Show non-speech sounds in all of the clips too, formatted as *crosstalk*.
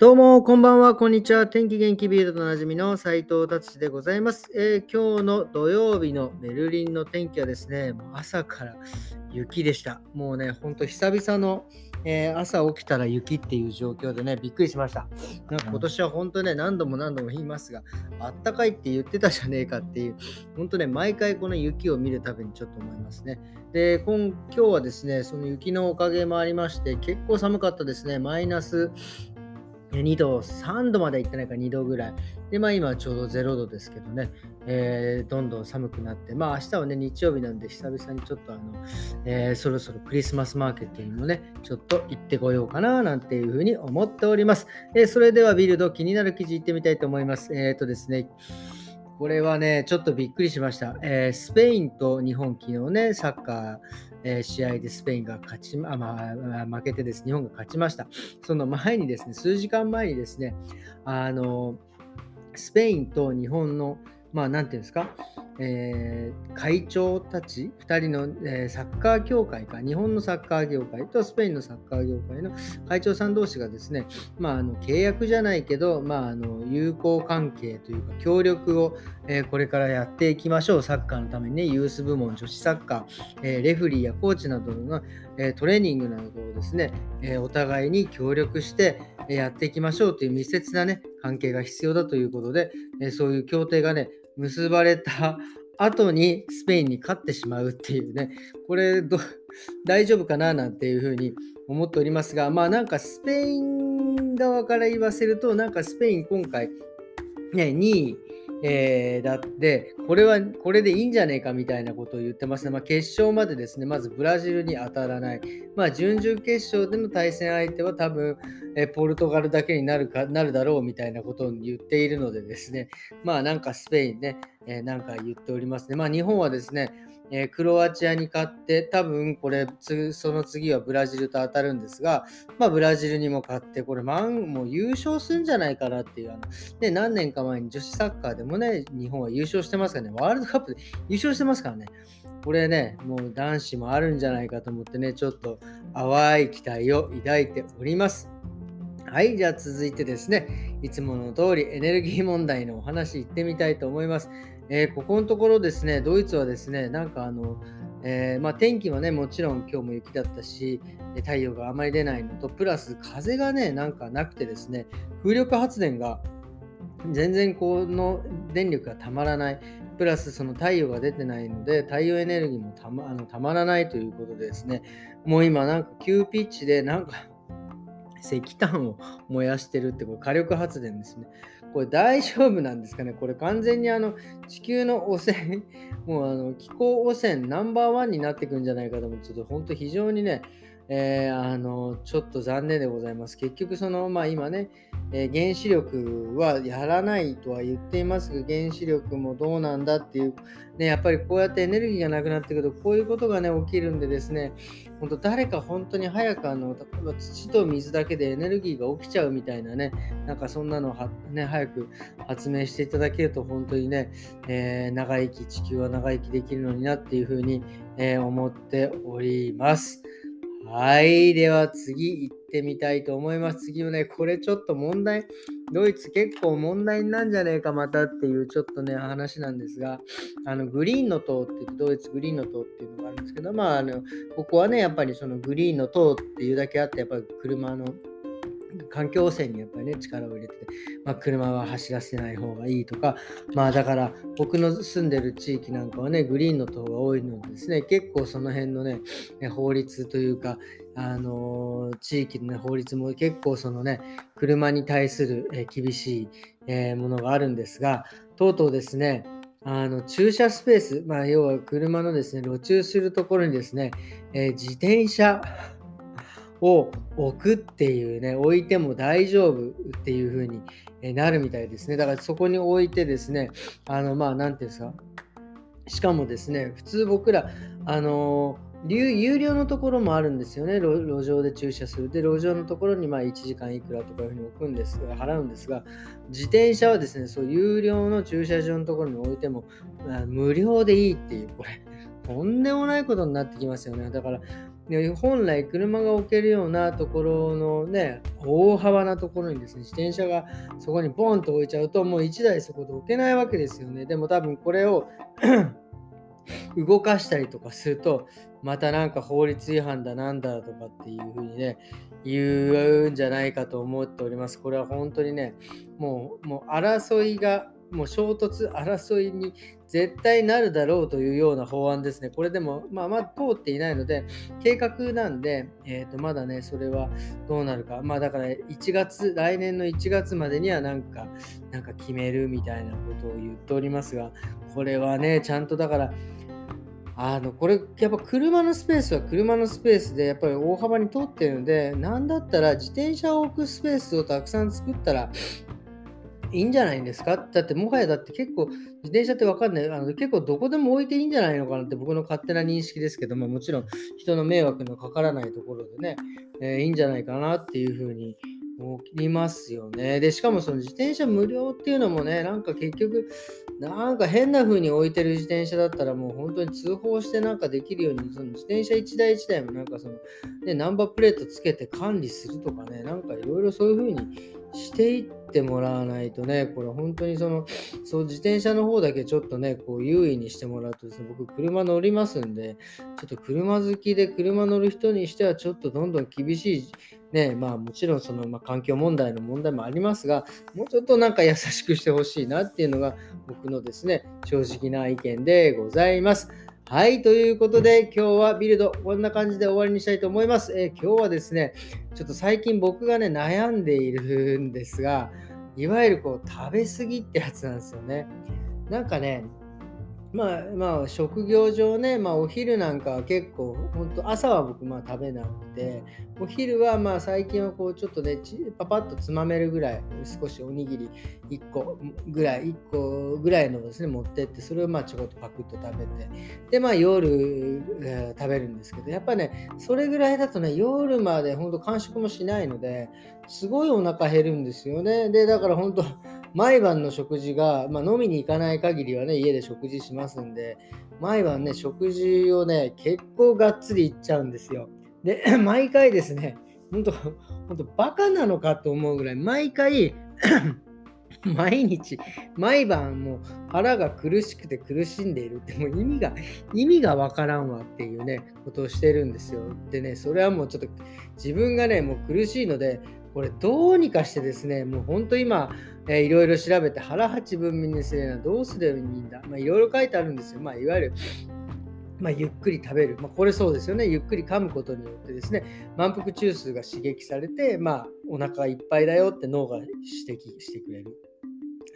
どうも、こんばんは、こんにちは。天気元気ビールドとなじみの斉藤達でございます、えー今日の土曜日のベルリンの天気はですね、朝から雪でした。もうね、ほんと久々の、えー朝起きたら雪っていう状況でね、びっくりしました。なんか今年は本当ね、何度も何度も言いますが、あったかいって言ってたじゃねえかっていう、本当ね、毎回この雪を見るたびにちょっと思いますね。で、今今日はですね、その雪のおかげもありまして、結構寒かったですね。マイナス2度、3度まで行ってないか2度ぐらい。で、まあ今ちょうど0度ですけどね、えーどんどん寒くなって、まあ明日はね、日曜日なんで久々にちょっとあの、えーそろそろクリスマスマーケットにもね、ちょっと行ってこようかななんていうふうに思っております。えーそれではビルド気になる記事行ってみたいと思います。えっ、とですね、これはね、ちょっとびっくりしました。えースペインと日本、昨日ね、サッカー、えー試合でスペインが勝ち、あまあ、負けてです、日本が勝ちました。その前にですね、数時間前にですね、あの、スペインと日本の、まあ、なんていうんですか、えー会長たち、2人の、えーサッカー協会か、日本のサッカー業界とスペインのサッカー業界の会長さん同士がですね、まあ、あの契約じゃないけど、まあ、あの友好関係というか、協力を、えーこれからやっていきましょう、サッカーのためにね、ユース部門、女子サッカー、えレフリーやコーチなどの、えトレーニングなどをですね、えお互いに協力してやっていきましょうという密接なね、関係が必要だということで、えそういう協定がね、結ばれた *laughs* 後にスペインに勝ってしまうっていうね、これど *laughs* 大丈夫かななんていうふうに思っておりますが、まあなんかスペイン側から言わせると、なんかスペイン今回、ね、2位、えーだって、これは、これでいいんじゃねえかみたいなことを言ってますね。まあ、決勝までですね、まずブラジルに当たらない。まあ、準々決勝での対戦相手は多分、えポルトガルだけになるかなるだろうみたいなことを言っているのでですね、まあなんかスペインね、えーなんか言っておりますね。まあ日本はですね、えークロアチアに勝って、多分これ、その次はブラジルと当たるんですが、まあブラジルにも勝って、これ、まんもう優勝するんじゃないかなっていう、あのね、何年か前に女子サッカーでもね、日本は優勝してますからね、ワールドカップで優勝してますからね、これね、もう男子もあるんじゃないかと思ってね、ちょっと淡い期待を抱いております。はい、じゃあ続いてですね、いつもの通りエネルギー問題のお話行ってみたいと思います。えーここのところですね、ドイツはですね、なんかあの、えーまあ、天気はね、もちろん今日も雪だったし、太陽があまり出ないのと、プラス風がね、なんかなくてですね、風力発電が全然この電力がたまらない。プラスその太陽が出てないので、太陽エネルギーもたまあのたまらないということでですね、もう今なんか急ピッチでなんか石炭を燃やしてるってこれ火力発電ですね。これ大丈夫なんですかね？これ完全にあの地球の汚染、*laughs* もうあの気候汚染ナンバーワンになってくんじゃないかと思って、ちょっと本当非常にね、えーあのちょっと残念でございます。結局その、まあ今ね、えー原子力はやらないとは言っていますが、原子力もどうなんだっていう、ね、やっぱりこうやってエネルギーがなくなってくると、こういうことがね、起きるんでですね、本当誰か本当に早くあの、例えば土と水だけでエネルギーが起きちゃうみたいなね、なんかそんなのは、ね、早く発明していただけると本当にね、えー長生き、地球は長生きできるのになっていうふうに、えー思っております。はい。では次ってみたいと思います。次はね、これちょっと問題、ドイツ結構問題になんじゃねえかまたっていうちょっとね、話なんですが、あのグリーンの塔って言って、ドイツグリーンの塔っていうのがあるんですけど、まあ、あのここはね、やっぱりそのグリーンの塔っていうだけあって、やっぱり車の環境汚染にやっぱりね、力を入れてて、まあ、車は走らせない方がいいとか、まあだから僕の住んでる地域なんかはね、グリーンの塔が多いのでですね、結構その辺のね、法律というか、あのー地域の、ね、法律も結構そのね、車に対する、え厳しい、えものがあるんですが、とうとうですね、あの駐車スペース、まあ、要は車のですね、路駐するところにですね、えー自転車を置くっていうね、置いても大丈夫っていう風になるみたいですね。だからそこに置いてですね、あの、まあ、なんていうんですか、しかもですね、普通僕ら、あの有料のところもあるんですよね路、上で駐車する。で、路上のところにまあ1時間いくらとかいうふうに置くんですが、払うんですが、自転車はですね、そう有料の駐車場のところに置いても、無料でいいっていう、これ、とんでもないことになってきますよね。だから、本来車が置けるようなところのね、大幅なところにですね、自転車がそこにボンと置いちゃうと、もう1台そこで置けないわけですよね。でも多分これを *coughs* 動かしたりとかすると、またなんか法律違反だなんだとかっていうふうにね、言うんじゃないかと思っております。これは本当にね、もうもう争いがもう衝突、争いに絶対なるだろうというような法案ですね。これでも、まあ、まだ通っていないので、計画なんで、えー、とまだね、それはどうなるか。まあだから1月、来年の1月までにはなんか、なんか決めるみたいなことを言っておりますが、これはね、ちゃんとだから、あのこれやっぱ車のスペースは車のスペースでやっぱり大幅に通ってるので、なんだったら自転車を置くスペースをたくさん作ったらいいんじゃないんですか？だってもはやだって結構自転車ってわかんないあの結構どこでも置いていいんじゃないのかなって僕の勝手な認識ですけどももちろん人の迷惑のかからないところでね、えー、いいんじゃないかなっていうふうに思いますよね。でしかもその自転車無料っていうのもねなんか結局なんか変な風に置いてる自転車だったらもう本当に通報してなんかできるようにその自転車1台1台もなんかその、ね、ナンバープレートつけて管理するとかねなんかいろいろそういう風にしていってもらわないとね、これ本当にその、そう自転車の方だけちょっとね、こう優位にしてもらうとですね、僕車乗りますんで、ちょっと車好きで車乗る人にしてはちょっとどんどん厳しい、ね、まあもちろんその、ま、環境問題の問題もありますが、もうちょっとなんか優しくしてほしいなっていうのが僕のですね、正直な意見でございます。はい、ということで今日はビルドこんな感じで終わりにしたいと思います。えー、今日はですね、ちょっと最近僕がね悩んでいるんですが、いわゆるこう食べ過ぎってやつなんですよね。なんかね、まあまあ職業上ね、まあ、お昼なんかは結構本当朝は僕まあ食べなくてお昼はまあ最近はこうちょっとねパパッとつまめるぐらい少しおにぎり1個ぐらい1個ぐらいのですね持ってってそれをまあちょこっとパクッと食べてでまあ夜、えー、食べるんですけどやっぱねそれぐらいだとね夜まで本当完食もしないのですごいお腹減るんですよね。でだから本当毎晩の食事が、まあ、飲みに行かない限りはね、家で食事しますんで、毎晩ね、食事をね、結構がっつりいっちゃうんですよ。で、*clears throat* 毎回ですね、本当本当バカなのかと思うぐらい、毎回 *clears throat* 毎日、毎晩もう腹が苦しくて苦しんでいるってもう意味が、意味がわからんわっていうね、ことをしてるんですよ。でね、それはもうちょっと自分がね、もう苦しいので、これどうにかしてですね、もう本当今、えー、いろいろ調べて腹八分目にするのはどうすればいいんだ。ま、いろいろ書いてあるんですよ。まあ、いわゆるまあ、ゆっくり食べる、まあ、これそうですよね、ゆっくり噛むことによってですね、満腹中枢が刺激されて、まあ、お腹いっぱいだよって脳が指摘してくれる。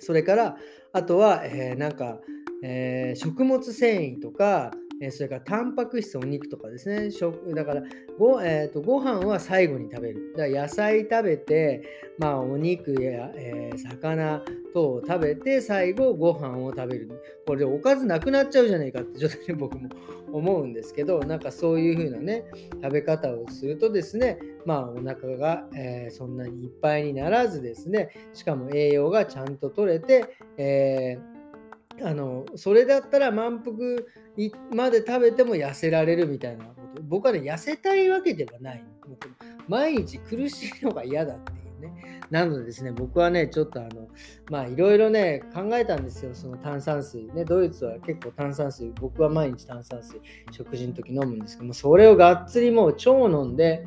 それから、あとは、えー、なんか、えー、食物繊維とか、えそれからタンパク質、お肉とかですね。食だからご、えーと、ご飯は最後に食べる。だから野菜食べて、まあ、お肉や、えー、魚等を食べて、最後ご飯を食べる。これでおかずなくなっちゃうじゃないかってちょっとね、*laughs* 僕も思うんですけど、なんかそういう風なね、食べ方をするとですね、まあお腹が、えー、そんなにいっぱいにならずですね、しかも栄養がちゃんと取れて、えーあのそれだったら満腹まで食べても痩せられるみたいなこと。僕はね痩せたいわけではない毎日苦しいのが嫌だっていうね。*laughs* なのでですね僕はねちょっとあのまあいろいろね考えたんですよ。その炭酸水。ねドイツは結構炭酸水。僕は毎日炭酸水食事の時飲むんですけどもそれをがっつりもう超飲んで、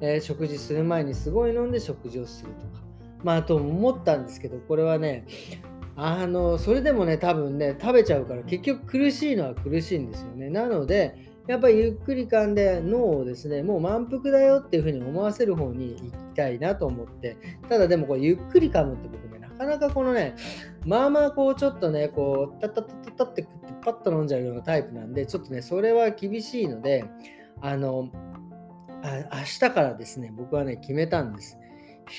えー、食事する前にすごい飲んで食事をするとか。まあと思ったんですけどこれはねあのそれでもね多分ね食べちゃうから結局苦しいのは苦しいんですよね。なのでやっぱりゆっくり噛んで脳をですねもう満腹だよっていうふうに思わせる方に行きたいなと思って。ただでもこれゆっくり噛むって僕ねなかなかこのねまあまあこうちょっとねこうタッタッタッタッってってパッと飲んじゃうようなタイプなんでちょっとねそれは厳しいのであのあ明日からですね僕はね決めたんです。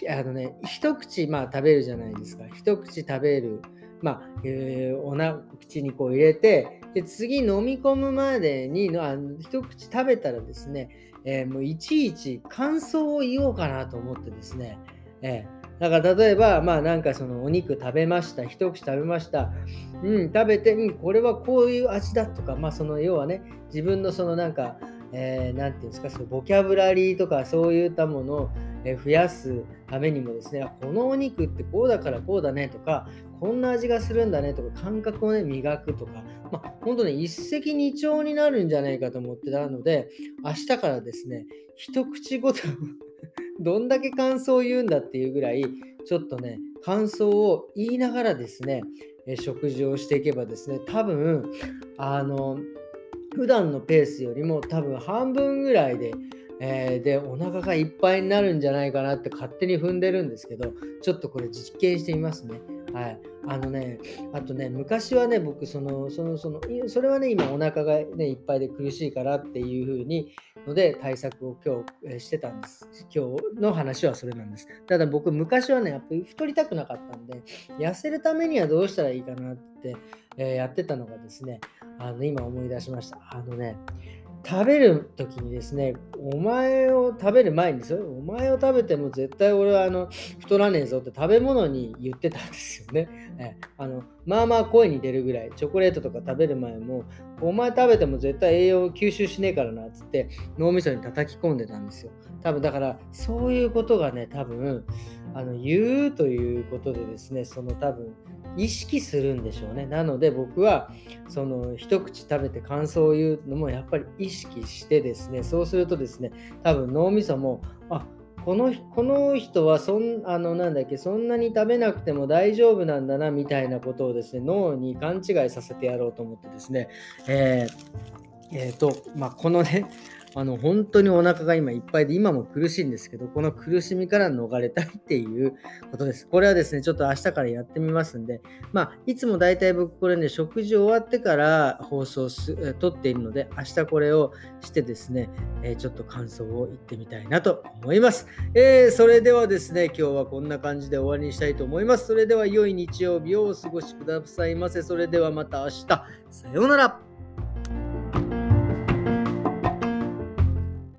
あのね、一口、まあ、食べるじゃないですか。一口食べる。まあ、えー、おな口にこう入れて、で次飲み込むまでにあの一口食べたらですね、えー、もういちいち感想を言おうかなと思ってですね、えー、だから例えば、まあなんかそのお肉食べました、一口食べました、うん、食べて、うん、これはこういう味だとか、まあその要はね、自分のそのなんか、えー、て言うんですか、そのボキャブラリーとかそういったものを増やすためにもですね、このお肉ってこうだからこうだねとか、こんな味がするんだねとか、感覚をね、磨くとか、まあ、本当ね、一石二鳥になるんじゃないかと思ってたので、明日からですね、一口ごと *laughs* どんだけ感想を言うんだっていうぐらい、ちょっとね、感想を言いながらですね、食事をしていけばですね、多分、あの、普段のペースよりも多分半分ぐらいで、えー、で、お腹がいっぱいになるんじゃないかなって勝手に踏んでるんですけど、ちょっとこれ実験してみますね。はい。あのね、あとね、昔はね、僕、その、その、その、それはね、今お腹がね、いっぱいで苦しいからっていう風に、ので対策を今日してたんです。今日の話はそれなんです。ただ僕、昔はね、やっぱり太りたくなかったんで、痩せるためにはどうしたらいいかなって、えー、やってたのがですね、あの、今思い出しました。あのね、食べる時にですね、お前を食べる前にですよ、お前を食べても絶対俺はあの太らねえぞって食べ物に言ってたんですよね。えあのまあまあ声に出るぐらい、チョコレートとか食べる前も、お前食べても絶対栄養を吸収しねえからなっつって脳みそに叩き込んでたんですよ。多分だからそういうことがね、多分あの言うということでですね、その多分意識するんでしょうね。なので僕はその一口食べて感想を言うのもやっぱり意識してですね、そうするとですね、多分脳みそも、あこのこの人はそんあのなんだっけそんなに食べなくても大丈夫なんだなみたいなことをですね脳に勘違いさせてやろうと思ってですね、えーえーとまあ、このねあの本当にお腹が今いっぱいで今も苦しいんですけどこの苦しみから逃れたいっていうことです。これはですねちょっと明日からやってみますんで。まあいつもだいたい僕これね食事終わってから放送す撮っているので明日これをしてですね、えー、ちょっと感想を言ってみたいなと思います、えー、それではですね今日はこんな感じで終わりにしたいと思います。それでは良い日曜日をお過ごしくださいませ。それではまた明日。さようなら。